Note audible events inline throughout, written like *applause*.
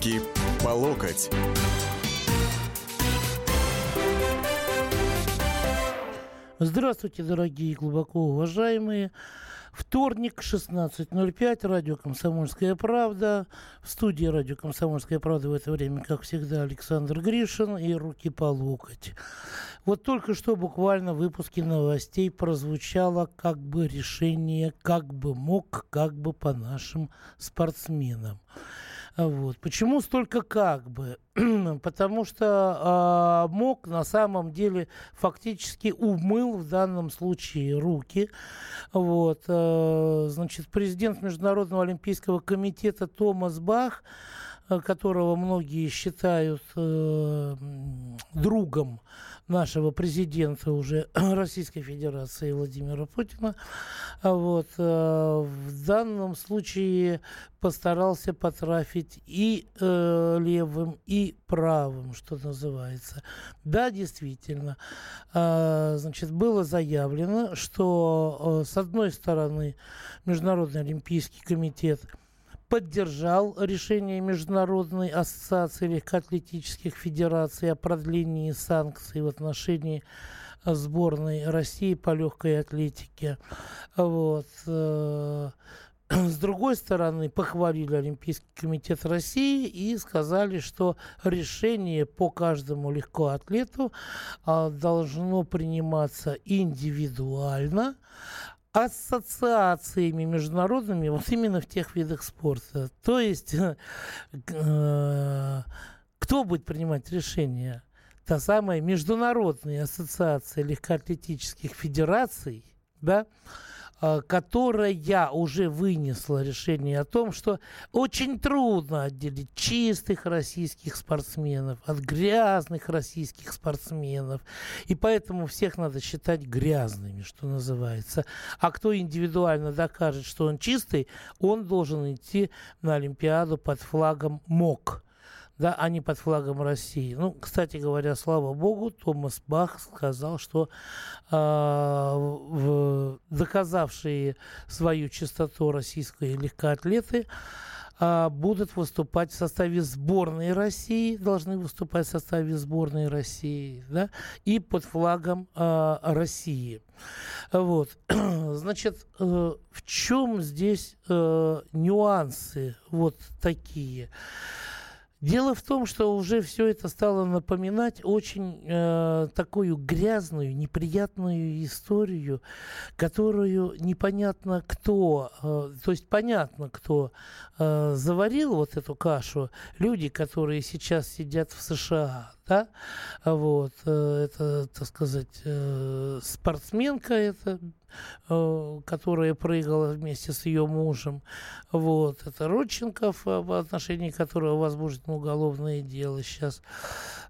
Руки по локоть. Здравствуйте, дорогие глубоко уважаемые. Вторник, 16.05, радио «Комсомольская правда». В студии радио «Комсомольская правда» в это время, как всегда, Александр Гришин и «Руки по локоть». Вот только что буквально в выпуске новостей прозвучало как бы решение, как бы мог, как бы по нашим спортсменам. Вот. Почему столько как бы? *clears throat* Потому что э, МОК на самом деле фактически умыл в данном случае руки. Вот. Э, значит, президент Международного олимпийского комитета Томас Бах Э, которого многие считают э, другом нашего президента уже *clears throat* Российской Федерации Владимира Путина, а вот, э, в данном случае постарался потрафить и э, левым, и правым, что называется. Да, действительно, э, значит, было заявлено, что э, с одной стороны Международный Олимпийский комитет – поддержал решение Международной ассоциации легкоатлетических федераций о продлении санкций в отношении сборной России по легкой атлетике. Вот. Э, *clears throat* с другой стороны, похвалили Олимпийский комитет России и сказали, что решение по каждому легкоатлету а, должно приниматься индивидуально, ассоциациями международными вот именно в тех видах спорта. То есть э, кто будет принимать решения? Та самая Международная ассоциация легкоатлетических федераций, да, Э, которая уже вынесла решение о том, что очень трудно отделить чистых российских спортсменов от грязных российских спортсменов. И поэтому всех надо считать грязными, что называется. А кто индивидуально докажет, что он чистый, он должен идти на Олимпиаду под флагом МОК да, а не под флагом России. Ну, кстати говоря, слава богу, Томас Бах сказал, что э, в, доказавшие свою чистоту российские легкоатлеты э, будут выступать в составе сборной России, должны выступать в составе сборной России, да, и под флагом э, России. Вот, *clears throat* значит, э, в чем здесь э, нюансы вот такие? Дело в том, что уже все это стало напоминать очень э, такую грязную, неприятную историю, которую непонятно кто, э, то есть понятно кто э, заварил вот эту кашу, люди, которые сейчас сидят в США, да, вот, э, это, так сказать, э, спортсменка, это Э, которая прыгала вместе с ее мужем. Вот. Это Родченков, в отношении которого возбуждено уголовное дело сейчас.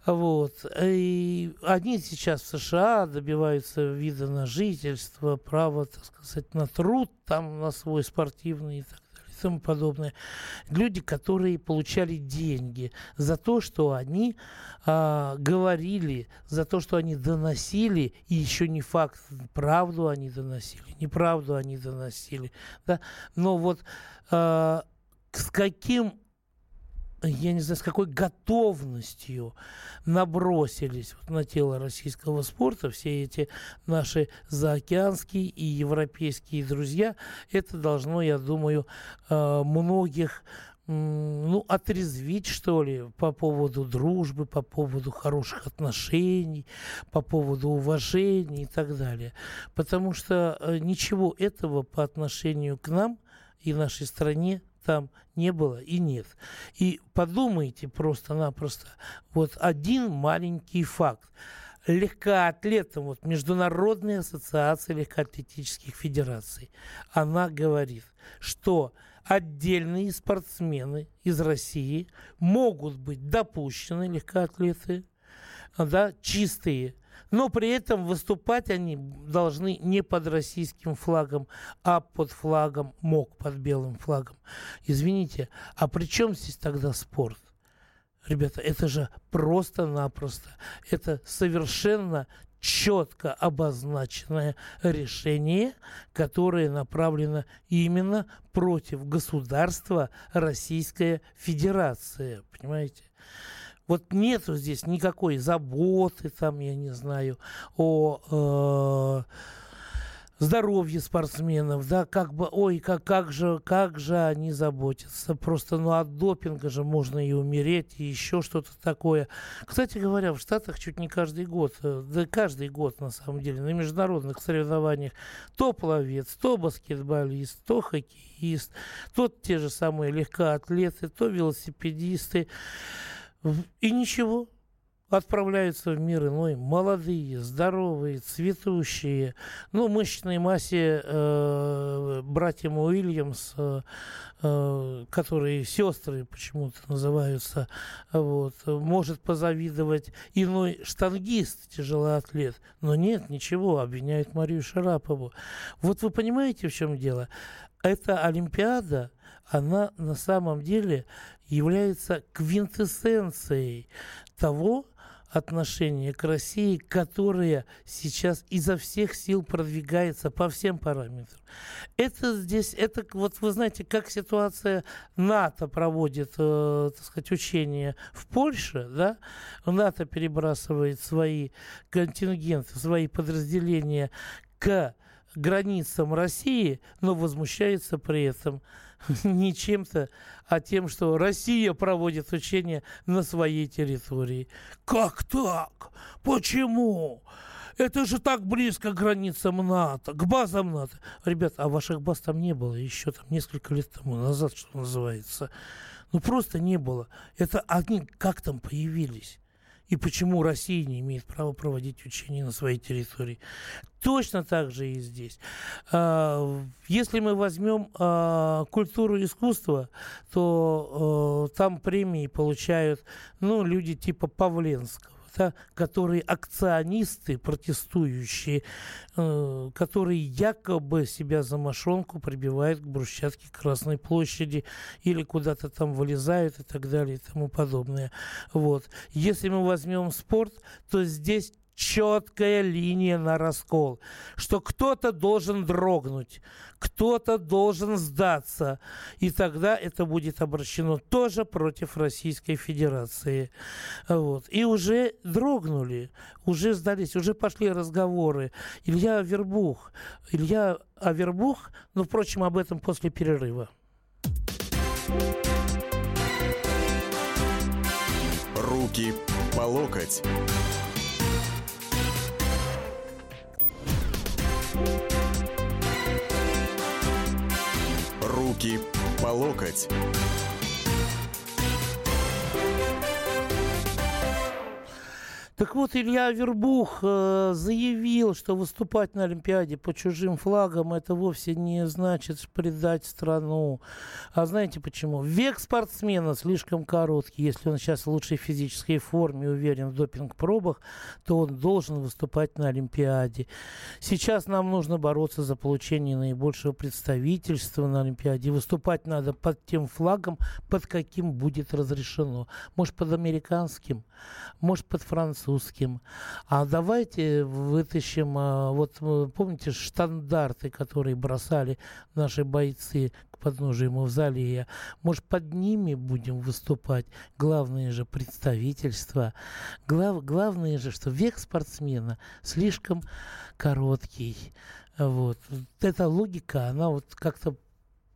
Вот. И они сейчас в США добиваются вида на жительство, права, так сказать, на труд, там, на свой спортивный и так тому подобное. Люди, которые получали деньги за то, что они а, говорили, за то, что они доносили, и еще не факт, правду они доносили, неправду они доносили. Да? Но вот а, с каким я не знаю, с какой готовностью набросились вот на тело российского спорта все эти наши заокеанские и европейские друзья, это должно, я думаю, э, многих ну, отрезвить, что ли, по поводу дружбы, по поводу хороших отношений, по поводу уважения и так далее. Потому что э, ничего этого по отношению к нам и нашей стране там не было и нет. И подумайте просто-напросто, вот один маленький факт. Легкоатлетам, вот Международная ассоциация легкоатлетических федераций, она говорит, что отдельные спортсмены из России могут быть допущены, легкоатлеты, да, чистые, но при этом выступать они должны не под российским флагом, а под флагом МОК, под белым флагом. Извините, а при чем здесь тогда спорт? Ребята, это же просто-напросто. Это совершенно четко обозначенное решение, которое направлено именно против государства Российская Федерация. Понимаете? Вот нету здесь никакой заботы, там, я не знаю, о... Э, здоровье спортсменов, да, как бы, ой, как, как же, как же они заботятся. Просто, ну, от допинга же можно и умереть, и еще что-то такое. Кстати говоря, в Штатах чуть не каждый год, э, да каждый год, на самом деле, на международных соревнованиях то пловец, то баскетболист, то хоккеист, то те же самые легкоатлеты, то велосипедисты. И ничего, отправляются в мир иной молодые, здоровые, цветущие. Ну, мышечной массе э, братьям Уильямс, э, э, которые сестры почему-то называются, вот, может позавидовать иной штангист, тяжелоатлет. Но нет, ничего, обвиняют Марию Шарапову. Вот вы понимаете, в чем дело? Эта Олимпиада, она на самом деле является квинтэссенцией того, отношение к России, которое сейчас изо всех сил продвигается по всем параметрам. Это здесь, это вот вы знаете, как ситуация НАТО проводит, э, так сказать, учения в Польше, да, НАТО перебрасывает свои контингенты, свои подразделения к границам России, но возмущается при этом *laughs* не чем-то, а тем, что Россия проводит учения на своей территории. Как так? Почему? Это же так близко к границам НАТО, к базам НАТО. Ребят, а ваших баз там не было еще там несколько лет тому назад, что называется. Ну просто не было. Это они как там появились? И почему Россия не имеет права проводить учения на своей территории. Точно так же и здесь. А, если мы возьмем а, культуру и искусство, то а, там премии получают ну, люди типа Павленского да, которые акционисты, протестующие, э, которые якобы себя за мошонку прибивают к брусчатке Красной площади или куда-то там вылезают и так далее и тому подобное. Вот. Если мы возьмем спорт, то здесь четкая линия на раскол, что кто-то должен дрогнуть, кто-то должен сдаться, и тогда это будет обращено тоже против Российской Федерации. Вот. И уже дрогнули, уже сдались, уже пошли разговоры. Илья Авербух, Илья Авербух, ну, впрочем, об этом после перерыва. Руки по локоть. Руки по локоть. Так вот, Илья Вербух э, заявил, что выступать на Олимпиаде по чужим флагам это вовсе не значит предать страну. А знаете почему? Век спортсмена слишком короткий. Если он сейчас в лучшей физической форме, уверен в допинг-пробах, то он должен выступать на Олимпиаде. Сейчас нам нужно бороться за получение наибольшего представительства на Олимпиаде. Выступать надо под тем флагом, под каким будет разрешено. Может, под американским, может, под французским французским. А давайте вытащим, а, вот помните штандарты, которые бросали наши бойцы к подножию Мавзолея. Может, под ними будем выступать? Главное же представительство. Глав, главное же, что век спортсмена слишком короткий. Вот. Эта логика, она вот как-то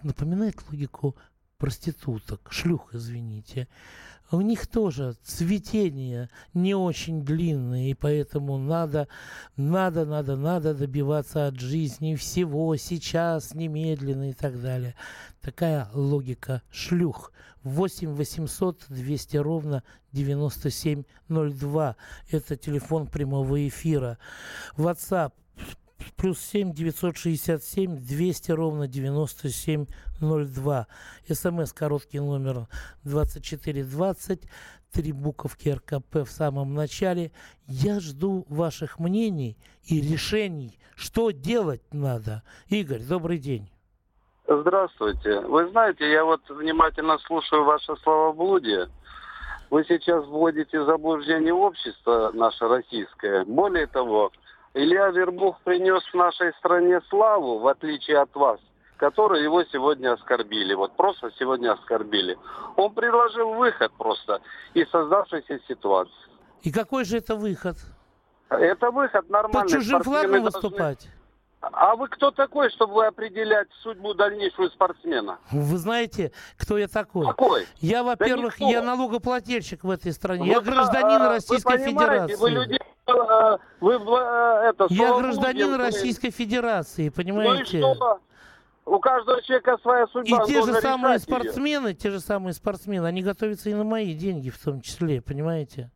напоминает логику проституток, шлюх, извините у них тоже цветение не очень длинное, и поэтому надо, надо, надо, надо добиваться от жизни всего сейчас, немедленно и так далее. Такая логика шлюх. 8 800 200 ровно 9702. Это телефон прямого эфира. WhatsApp плюс 7 967 200 ровно 9702. СМС короткий номер 2420. Три буковки РКП в самом начале. Я жду ваших мнений и решений, что делать надо. Игорь, добрый день. Здравствуйте. Вы знаете, я вот внимательно слушаю ваше словоблудие. вы сейчас вводите в заблуждение общество наше российское. Более того, Илья Вербух принес в нашей стране славу, в отличие от вас, которые его сегодня оскорбили. Вот просто сегодня оскорбили. Он предложил выход просто из создавшейся ситуации. И какой же это выход? Это выход нормальный. Под чужим флагом выступать? А вы кто такой, чтобы определять судьбу дальнейшую спортсмена? Вы знаете, кто я такой? Какой? Я, во-первых, да я налогоплательщик в этой стране. Вот, я гражданин а, Российской вы Федерации. Вы людей вы, э, это, я гражданин вы... Российской Федерации, понимаете? Ну и что? У каждого человека своя судьба. И те же самые спортсмены, ее. те же самые спортсмены, они готовятся и на мои деньги в том числе, понимаете?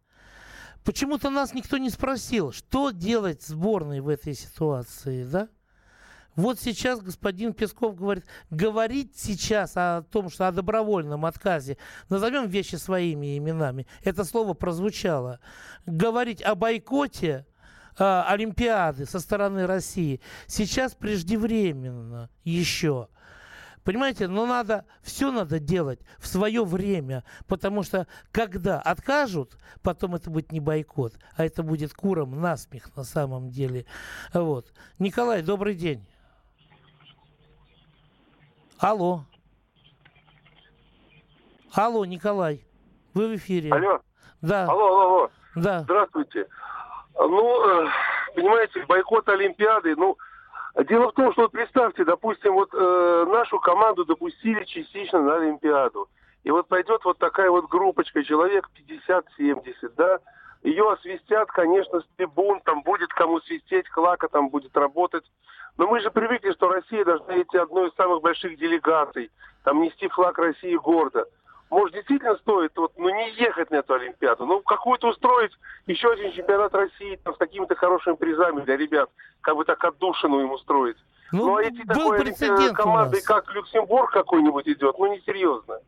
Почему-то нас никто не спросил, что делать сборной в этой ситуации, да? Вот сейчас господин Песков говорит, говорить сейчас о том, что о добровольном отказе, назовем вещи своими именами, это слово прозвучало. Говорить о бойкоте э, Олимпиады со стороны России сейчас преждевременно еще. Понимаете, но надо, все надо делать в свое время, потому что когда откажут, потом это будет не бойкот, а это будет куром насмех на самом деле. Вот. Николай, добрый день. Алло. Алло, Николай. Вы в эфире. Алло. Да. Алло, алло, алло. Да. Здравствуйте. Ну, э, понимаете, бойкот Олимпиады, ну, дело в том, что вот представьте, допустим, вот э, нашу команду допустили частично на Олимпиаду. И вот пойдет вот такая вот группочка, человек 50-70, да, ее освистят, конечно, с трибун, там будет кому свистеть, клака там будет работать. Но мы же привыкли, что Россия должна идти одной из самых больших делегаций, там нести флаг России гордо. Может, действительно стоит вот, ну, не ехать на эту Олимпиаду, ну, какую-то устроить еще один чемпионат России там, с какими-то хорошими призами для ребят, как бы так отдушину им устроить. Ну, ну а идти такой командой, как Люксембург какой-нибудь идет, ну, несерьезно.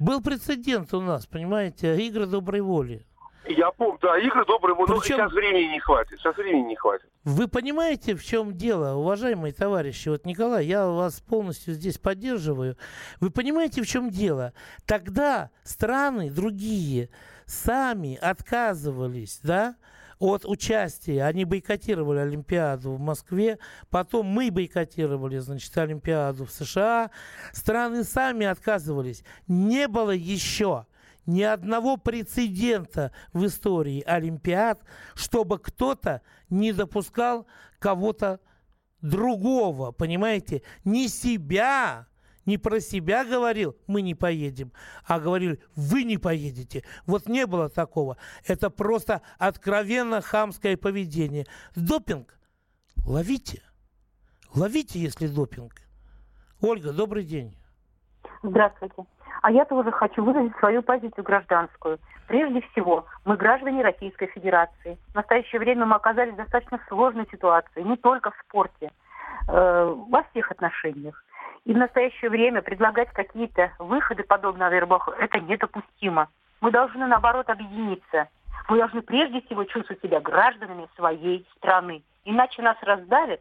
Был прецедент у нас, понимаете, игры доброй воли. Я помню, да, игры добрые, но Причем... сейчас времени не хватит. Сейчас времени не хватит. Вы понимаете, в чем дело, уважаемые товарищи? Вот, Николай, я вас полностью здесь поддерживаю. Вы понимаете, в чем дело? Тогда страны другие сами отказывались, да, от участия. Они бойкотировали Олимпиаду в Москве, потом мы бойкотировали, значит, Олимпиаду в США. Страны сами отказывались. Не было еще ни одного прецедента в истории Олимпиад, чтобы кто-то не допускал кого-то другого, понимаете, не себя, не про себя говорил, мы не поедем, а говорили, вы не поедете. Вот не было такого. Это просто откровенно хамское поведение. Допинг ловите. Ловите, если допинг. Ольга, добрый день. Здравствуйте. А я тоже хочу выразить свою позицию гражданскую. Прежде всего, мы граждане Российской Федерации. В настоящее время мы оказались в достаточно сложной ситуации, не только в спорте, э, во всех отношениях. И в настоящее время предлагать какие-то выходы, подобные Авербаху, это недопустимо. Мы должны, наоборот, объединиться. Мы должны прежде всего чувствовать себя гражданами своей страны. Иначе нас раздавят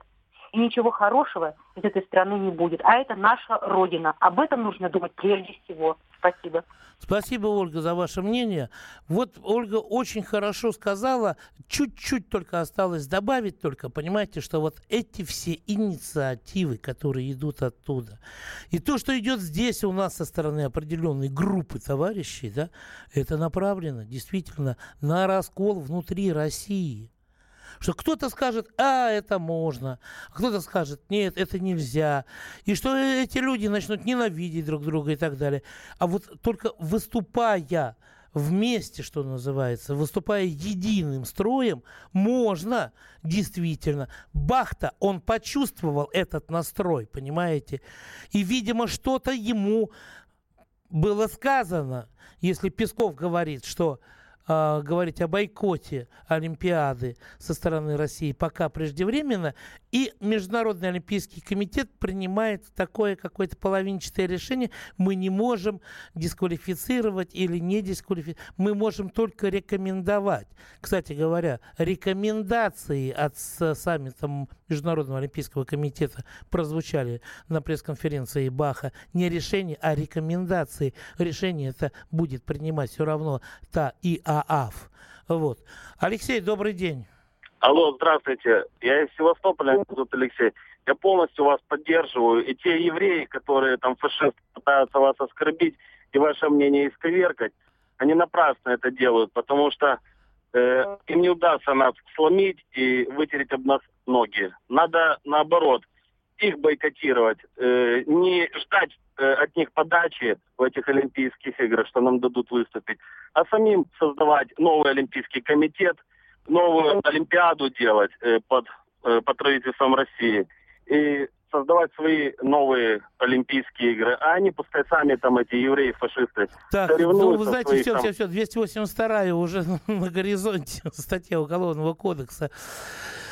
и ничего хорошего из этой страны не будет. А это наша Родина. Об этом нужно думать прежде всего. Спасибо. Спасибо, Ольга, за ваше мнение. Вот Ольга очень хорошо сказала, чуть-чуть только осталось добавить только, понимаете, что вот эти все инициативы, которые идут оттуда, и то, что идет здесь у нас со стороны определенной группы товарищей, да, это направлено действительно на раскол внутри России что кто-то скажет, а, это можно, а кто-то скажет, нет, это нельзя, и что эти люди начнут ненавидеть друг друга и так далее. А вот только выступая вместе, что называется, выступая единым строем, можно действительно. Бахта, он почувствовал этот настрой, понимаете? И, видимо, что-то ему было сказано, если Песков говорит, что э, говорить о бойкоте Олимпиады со стороны России пока преждевременно, и Международный Олимпийский комитет принимает такое какое-то половинчатое решение. Мы не можем дисквалифицировать или не дисквалифицировать. Мы можем только рекомендовать. Кстати говоря, рекомендации от саммита Международного Олимпийского комитета прозвучали на пресс-конференции Баха. Не решение, а рекомендации. Решение это будет принимать все равно та ИААФ. Вот. Алексей, добрый день. Алло, здравствуйте. Я из Севастополя, зовут Алексей. Я полностью вас поддерживаю. И те евреи, которые там фашисты пытаются вас оскорбить и ваше мнение исковеркать, они напрасно это делают, потому что э, им не удастся нас сломить и вытереть об нас ноги. Надо наоборот их бойкотировать, э, не ждать э, от них подачи в этих Олимпийских играх, что нам дадут выступить, а самим создавать новый Олимпийский комитет – новую Олимпиаду делать э, под, э, под правительством России и создавать свои новые Олимпийские игры, а они пускай сами там эти евреи, фашисты Так, ну вы знаете, своих, все, там... все, все, 282 уже *laughs* на горизонте статья Уголовного кодекса.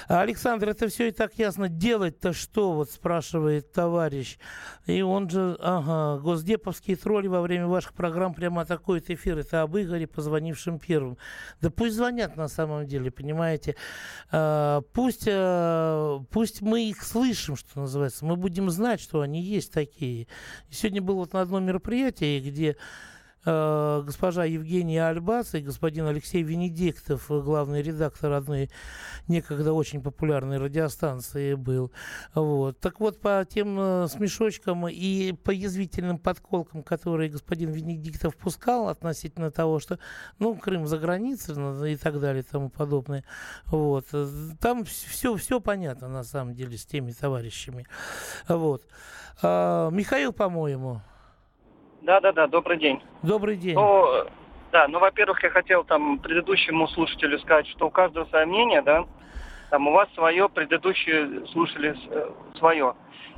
Александр, это все и так ясно. Делать-то что, вот спрашивает товарищ. И он же, ага, госдеповские тролли во время ваших программ прямо атакуют эфир. Это об Игоре, позвонившем первым. Да пусть звонят на самом деле, понимаете. А, пусть, а, пусть мы их слышим, что называется. Мы будем знать, что они есть такие. Сегодня было вот на одном мероприятии, где госпожа Евгения Альбас и господин Алексей Венедиктов, главный редактор одной некогда очень популярной радиостанции был. Вот. Так вот, по тем э, смешочкам и по язвительным подколкам, которые господин Венедиктов пускал относительно того, что, ну, Крым за границей ну, и так далее и тому подобное, вот. Там все, все понятно, на самом деле, с теми товарищами. Вот. А, Михаил, по-моему, да, да, да, добрый день. Добрый день. Ну, да, ну, во-первых, я хотел там предыдущему слушателю сказать, что у каждого свое мнение, да, там у вас свое, предыдущие слушали э, свое.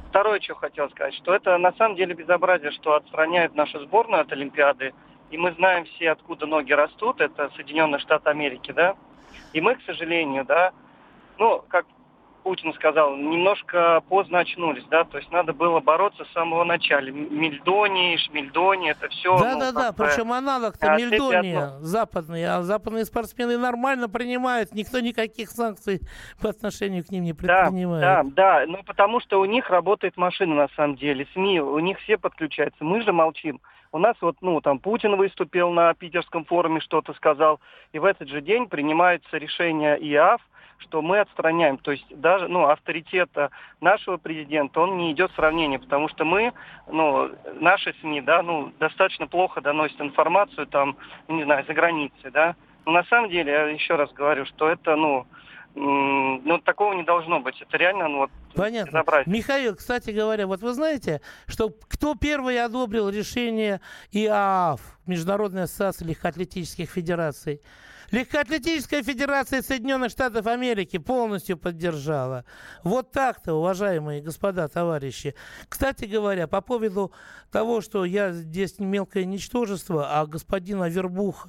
Второе, что хотел сказать, что это на самом деле безобразие, что отстраняют нашу сборную от Олимпиады, и мы знаем все, откуда ноги растут, это Соединенные Штаты Америки, да, и мы, к сожалению, да, ну, как Путин сказал, немножко поздно очнулись, да, то есть надо было бороться с самого начала. Мельдони, Шмельдони, это все. Да, ну, да, да, причем аналог-то Мельдония западные, а западные спортсмены нормально принимают, никто никаких санкций по отношению к ним не предпринимает. Да, да, да, ну потому что у них работает машина на самом деле, СМИ, у них все подключаются, мы же молчим. У нас вот, ну, там Путин выступил на питерском форуме, что-то сказал, и в этот же день принимается решение ИАФ, что мы отстраняем. То есть даже ну, авторитета нашего президента, он не идет в сравнение, потому что мы, ну, наши СМИ, да, ну, достаточно плохо доносят информацию там, не знаю, за границей, да. Но на самом деле, я еще раз говорю, что это, ну, ну, такого не должно быть. Это реально, ну, вот, Понятно. Безобразие. Михаил, кстати говоря, вот вы знаете, что кто первый одобрил решение ИААФ, Международной ассоциации легкоатлетических федераций? Легкоатлетическая федерация Соединенных Штатов Америки полностью поддержала. Вот так-то, уважаемые господа, товарищи. Кстати говоря, по поводу того, что я здесь мелкое ничтожество, а господин Авербух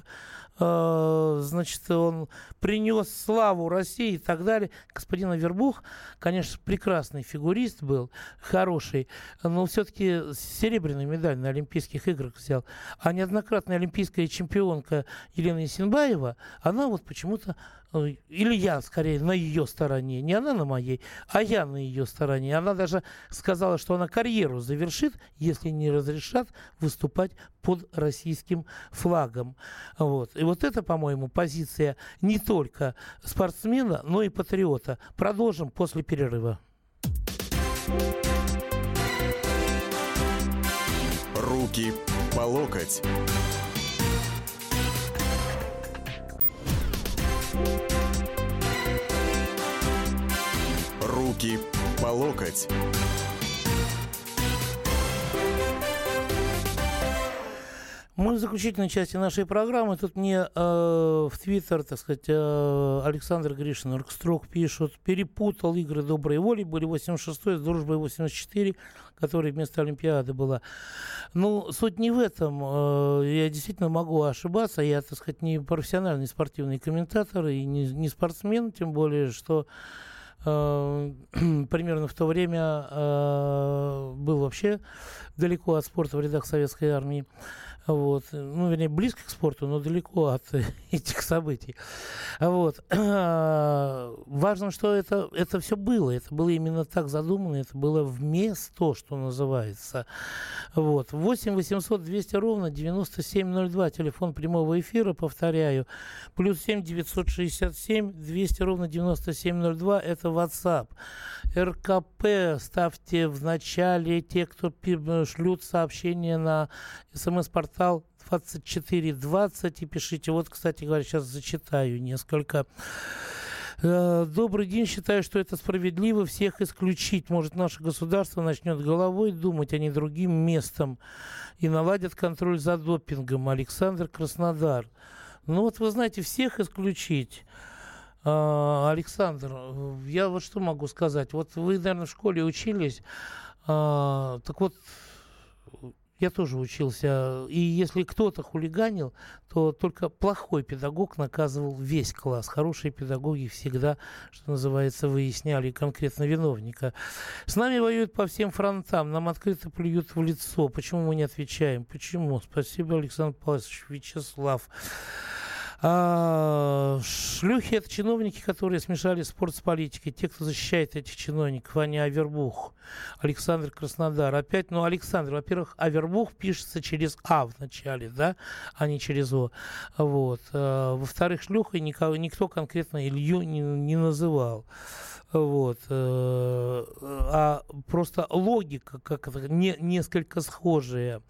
значит, он принес славу России и так далее. Господин Авербух, конечно, прекрасный фигурист был, хороший, но все-таки серебряную медаль на Олимпийских играх взял. А неоднократная олимпийская чемпионка Елена Исенбаева, она вот почему-то или я скорее на ее стороне, не она на моей, а я на ее стороне. Она даже сказала, что она карьеру завершит, если не разрешат выступать под российским флагом. Вот. И вот это, по-моему, позиция не только спортсмена, но и патриота. Продолжим после перерыва. Руки по локоть. Руки по локоть. Мы в заключительной части нашей программы. Тут мне э, в Твиттер, так сказать, э, Александр Гришин, Оргстрок пишут, перепутал игры доброй воли, были 86-й, с дружбой 84, которая вместо Олимпиады была. Ну, суть не в этом. Э, я действительно могу ошибаться. Я, так сказать, не профессиональный спортивный комментатор и не, не спортсмен, тем более, что э, *clears throat* примерно в то время э, был вообще далеко от спорта в рядах советской армии. Вот. Ну, вернее, близко к спорту, но далеко от *laughs* этих событий. Вот. *clears throat* Важно, что это, это все было. Это было именно так задумано. Это было вместо, что называется. Вот. 8 800 200 ровно 9702. Телефон прямого эфира, повторяю. Плюс 7 967 200 ровно 9702. Это WhatsApp. РКП ставьте в начале те, кто шлют сообщения на смс-портал 2420 и пишите. Вот, кстати говоря, сейчас зачитаю несколько. Э, добрый день. Считаю, что это справедливо всех исключить. Может, наше государство начнет головой думать, а не другим местом. И наладят контроль за допингом. Александр Краснодар. Ну вот, вы знаете, всех исключить. А, Александр, я вот что могу сказать. Вот вы, наверное, в школе учились. А, так вот, я тоже учился. И если кто-то хулиганил, то только плохой педагог наказывал весь класс. Хорошие педагоги всегда, что называется, выясняли конкретно виновника. С нами воюют по всем фронтам. Нам открыто плюют в лицо. Почему мы не отвечаем? Почему? Спасибо, Александр Павлович Вячеслав. А, шлюхи – это чиновники, которые смешали спорт с политикой. Те, кто защищает этих чиновников, а не Авербух. Александр Краснодар. Опять, ну, Александр, во-первых, Авербух пишется через А в начале, да, а не через О. Вот. А, во-вторых, шлюхой никого, никто конкретно Илью не, не называл. Вот. Э, а просто логика как не, несколько схожая.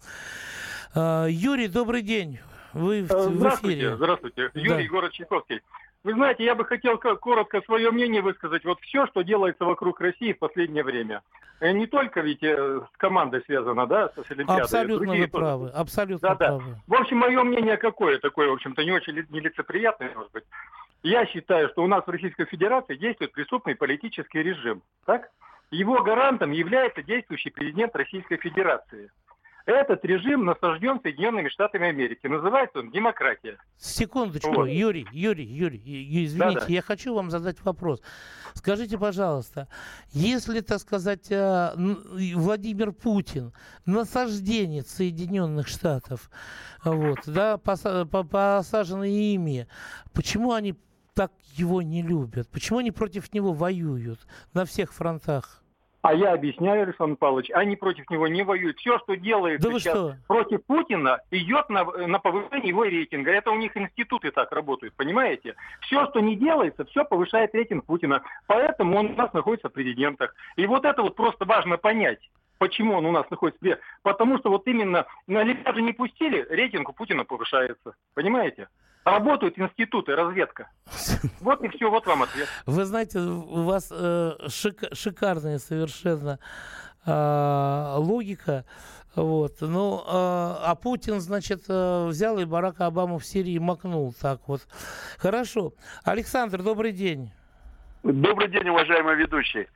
А, Юрий, добрый день. Вы в, здравствуйте, в эфире. Здравствуйте, Юрий, да. город Чайковский. Вы знаете, я бы хотел коротко свое мнение высказать. Вот все, что делается вокруг России в последнее время. Э, не только ведь э, с командой связано, да, с Олимпиадой. Абсолютно вы правы, абсолютно да, правы. Да. В общем, мое мнение какое? Такое, в общем-то, не очень нелицеприятное, может быть. Я считаю, что у нас в Российской Федерации действует преступный политический режим. Так? Его гарантом является действующий президент Российской Федерации. Этот режим насажден Соединенными Штатами Америки. Называется он демократия. Секундочку, вот. Юрий, Юрий, Юрий, извините, Да-да. я хочу вам задать вопрос. Скажите, пожалуйста, если, так сказать, э, Владимир Путин насажденец Соединенных Штатов, вот, да, посаженный ими, почему они так его не любят? Почему они против него воюют на всех фронтах? А я объясняю, Александр Павлович, они против него не воюют. Все, что делается да сейчас что? против Путина, идет на, на повышение его рейтинга. Это у них институты так работают, понимаете? Все, что не делается, все повышает рейтинг Путина. Поэтому он у нас находится в президентах. И вот это вот просто важно понять. Почему он у нас находится? Потому что вот именно на Олимпиаду не пустили, рейтинг у Путина повышается. Понимаете? Работают институты, разведка. *laughs* Вот и все, вот вам ответ. Вы знаете, у вас э, шик, шикарная совершенно э, логика. Вот. Ну, э, а Путин, значит, э, взял и Барака Обаму в Сирии макнул так вот. Хорошо. Александр, добрый день. Добрый день, уважаемый ведущий.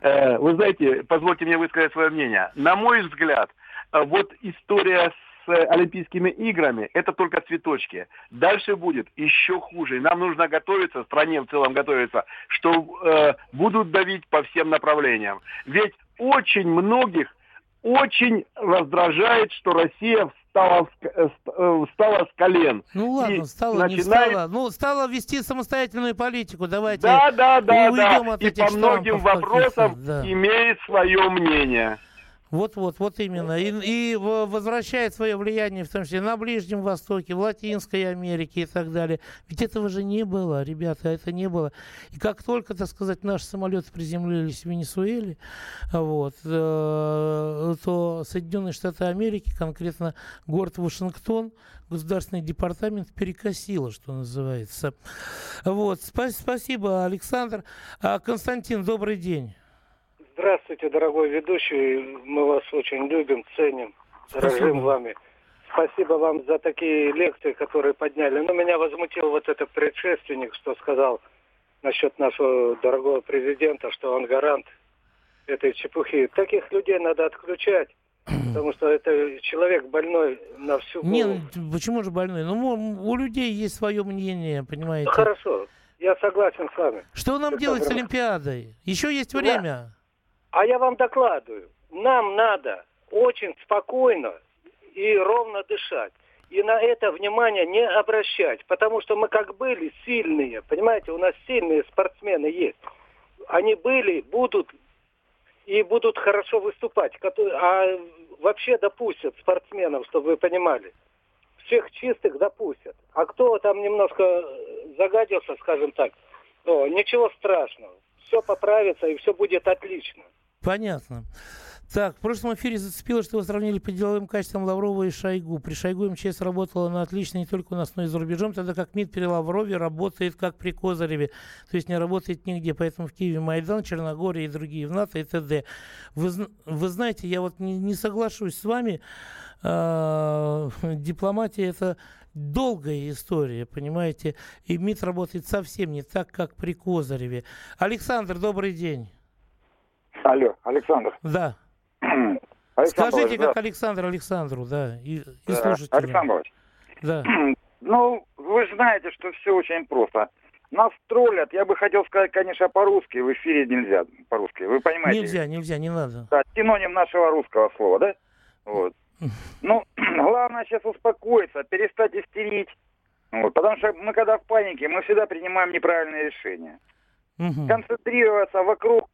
Э, вы знаете, позвольте мне высказать свое мнение. На мой взгляд, э, вот история с Олимпийскими играми это только цветочки. Дальше будет еще хуже. Нам нужно готовиться, стране в целом готовиться, что э, будут давить по всем направлениям. Ведь очень многих очень раздражает, что Россия встала, э, э, встала с колен. Ну ладно, и стала, начинает... не стала. Ну, стала вести самостоятельную политику. Давайте Да, да, да, да. И по многим вопросам да. имеет свое мнение. Вот-вот, вот именно. И, и возвращает свое влияние, в том числе на Ближнем Востоке, в Латинской Америке и так далее. Ведь этого же не было, ребята, это не было. И как только, так сказать, наши самолеты приземлились в Венесуэле, вот, э, то Соединенные Штаты Америки, конкретно город Вашингтон, Государственный департамент перекосило, что называется. Вот, спасибо, Александр. А, Константин, добрый день. Здравствуйте, дорогой ведущий. Мы вас очень любим, ценим, дорожим вами. Спасибо вам за такие лекции, которые подняли. Но меня возмутил вот этот предшественник, что сказал насчет нашего дорогого президента, что он гарант этой чепухи. Таких людей надо отключать. Потому что это человек больной на всю голову. Не, почему же больной? Ну, у людей есть свое мнение, понимаете? Ну, хорошо. Я согласен с вами. Что нам Это делать с Олимпиадой? Еще есть время. Да. А я вам докладываю. Нам надо очень спокойно и ровно дышать. И на это внимание не обращать. Потому что мы как были сильные, понимаете, у нас сильные спортсмены есть. Они были, будут и будут хорошо выступать. А вообще допустят спортсменов, чтобы вы понимали. Всех чистых допустят. А кто там немножко загадился, скажем так, то ничего страшного. Все поправится и все будет отлично. Понятно. Так, в прошлом эфире зацепило, что вы сравнили по деловым качествам Лаврова и Шойгу. При Шойгу МЧС работала на отлично не только у нас, но и за рубежом, тогда как МИД при Лаврове работает как при Козыреве, то есть не работает нигде. Поэтому в Киеве Майдан, Черногория и другие, в НАТО и т.д. Вы, вы знаете, я вот не, не соглашусь с вами, э, дипломатия это долгая история, понимаете, и МИД работает совсем не так, как при Козыреве. Александр, добрый день. Алло, Александр. Да. *clears throat* Скажите, как да. Александр Александру, да, и, и да, слушайте. Александрович. Да. *clears throat* Ну, вы знаете, что все очень просто. Нас троллят, я бы хотел сказать, конечно, по-русски, в эфире нельзя по-русски, вы понимаете? Нельзя, нельзя, не надо. Да, синоним нашего русского слова, да? Вот. *laughs* Ну, *clears throat* главное сейчас успокоиться, перестать истерить. Вот, потому что мы когда в панике, мы всегда принимаем неправильные решения. Угу. Концентрироваться вокруг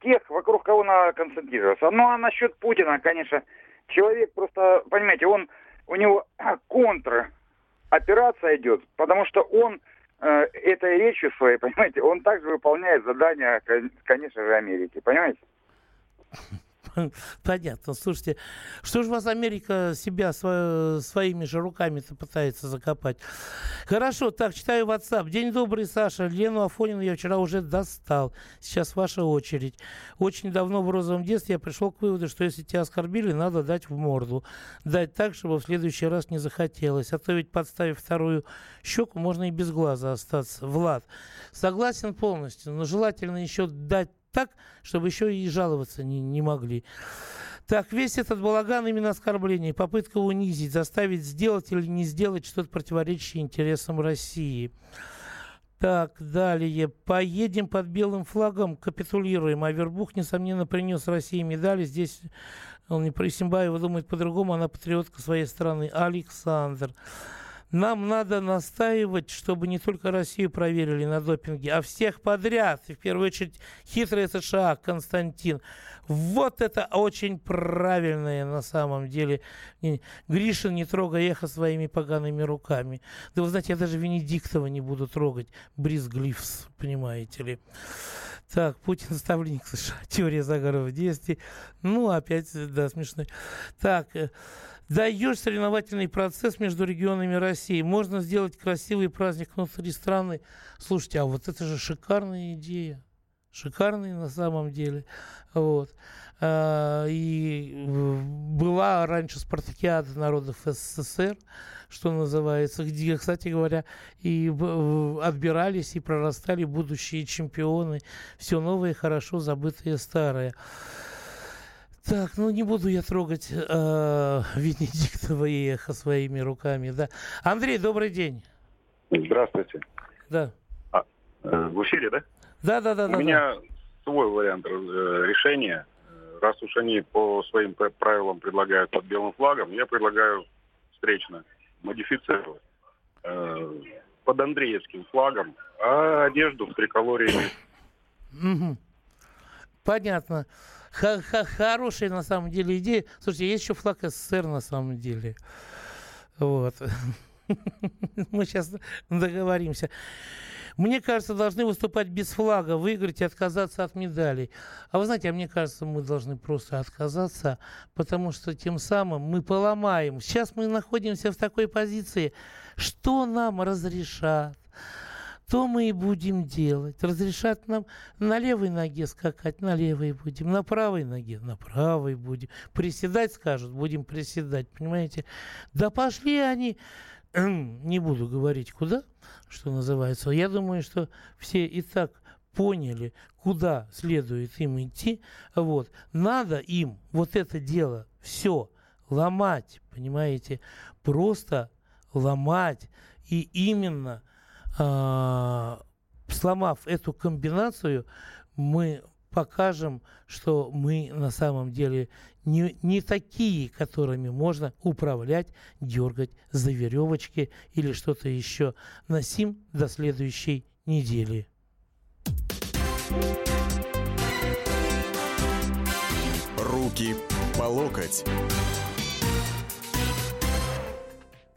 тех, вокруг кого надо концентрироваться. Ну а насчет Путина, конечно, человек просто, понимаете, он у него *clears throat* контр операция идет, потому что он э, этой речью своей, *laughs* понимаете, он также выполняет задания, конечно же, Америки, понимаете? *laughs* Понятно. Слушайте, что же вас Америка себя сво, своими же руками-то пытается закопать? Хорошо, так, читаю WhatsApp. День добрый, Саша. Лену Афонину я вчера уже достал. Сейчас ваша очередь. Очень давно в розовом детстве я пришел к выводу, что если тебя оскорбили, надо дать в морду. Дать так, чтобы в следующий раз не захотелось. А то ведь подставив вторую щеку, можно и без глаза остаться. Влад, согласен полностью, но желательно еще дать так, чтобы еще и жаловаться не, не могли. Так, весь этот балаган именно оскорбление, попытка унизить, заставить сделать или не сделать что-то противоречащее интересам России. Так, далее. Поедем под белым флагом, капитулируем. А Вербух, несомненно, принес России медали. Здесь он не про Симбаева думает по-другому, она патриотка своей страны. Александр. Нам надо настаивать, чтобы не только Россию проверили на допинге, а всех подряд. И в первую очередь хитрые США, Константин. Вот это очень правильное на самом деле. Гришин не трогай эхо своими погаными руками. Да вы знаете, я даже Венедиктова не буду трогать. Брис Глифс, понимаете ли. Так, Путин ставленник США. *laughs* Теория заговора в действии. Ну, опять, да, смешно. Так, э, даешь соревновательный процесс между регионами России. Можно сделать красивый праздник внутри страны. Слушайте, а вот это же шикарная идея. Шикарная на самом деле. Вот. А, и была раньше спартакиада народов СССР, что называется, где, кстати говоря, и отбирались и прорастали будущие чемпионы. Все новое, хорошо забытое старое. Так, ну не буду я трогать э, *laughs* Венедиктова и эхо своими руками, да. Андрей, добрый день. Здравствуйте. Да. А, э, в эфире, да? Да, да, да. У да, меня да. свой вариант э, решения. Раз уж они по своим правилам предлагают под белым флагом, я предлагаю встречно модифицировать э, под Андреевским флагом, а одежду в триколоре. Понятно. Хорошая на самом деле идея. Слушайте, есть еще флаг СССР на самом деле. Вот. *laughs* Мы сейчас договоримся. Мне кажется, должны выступать без флага, выиграть и отказаться от медалей. А вы знаете, а мне кажется, мы должны просто отказаться, потому что тем самым мы поломаем. Сейчас мы находимся в такой позиции, что нам разрешат, то мы и будем делать. Разрешат нам на левой ноге скакать, на левой будем, на правой ноге, на правой будем. Приседать скажут, будем приседать, понимаете? Да пошли они, *clears throat* не буду говорить куда, что называется. Я думаю, что все и так поняли, куда следует им идти. Вот. Надо им вот это дело все ломать, понимаете? Просто ломать. И именно сломав эту комбинацию, мы покажем, что мы на самом деле не, не такие, которыми можно управлять, дергать за веревочки или что-то еще. Носим до следующей недели. Руки по локоть.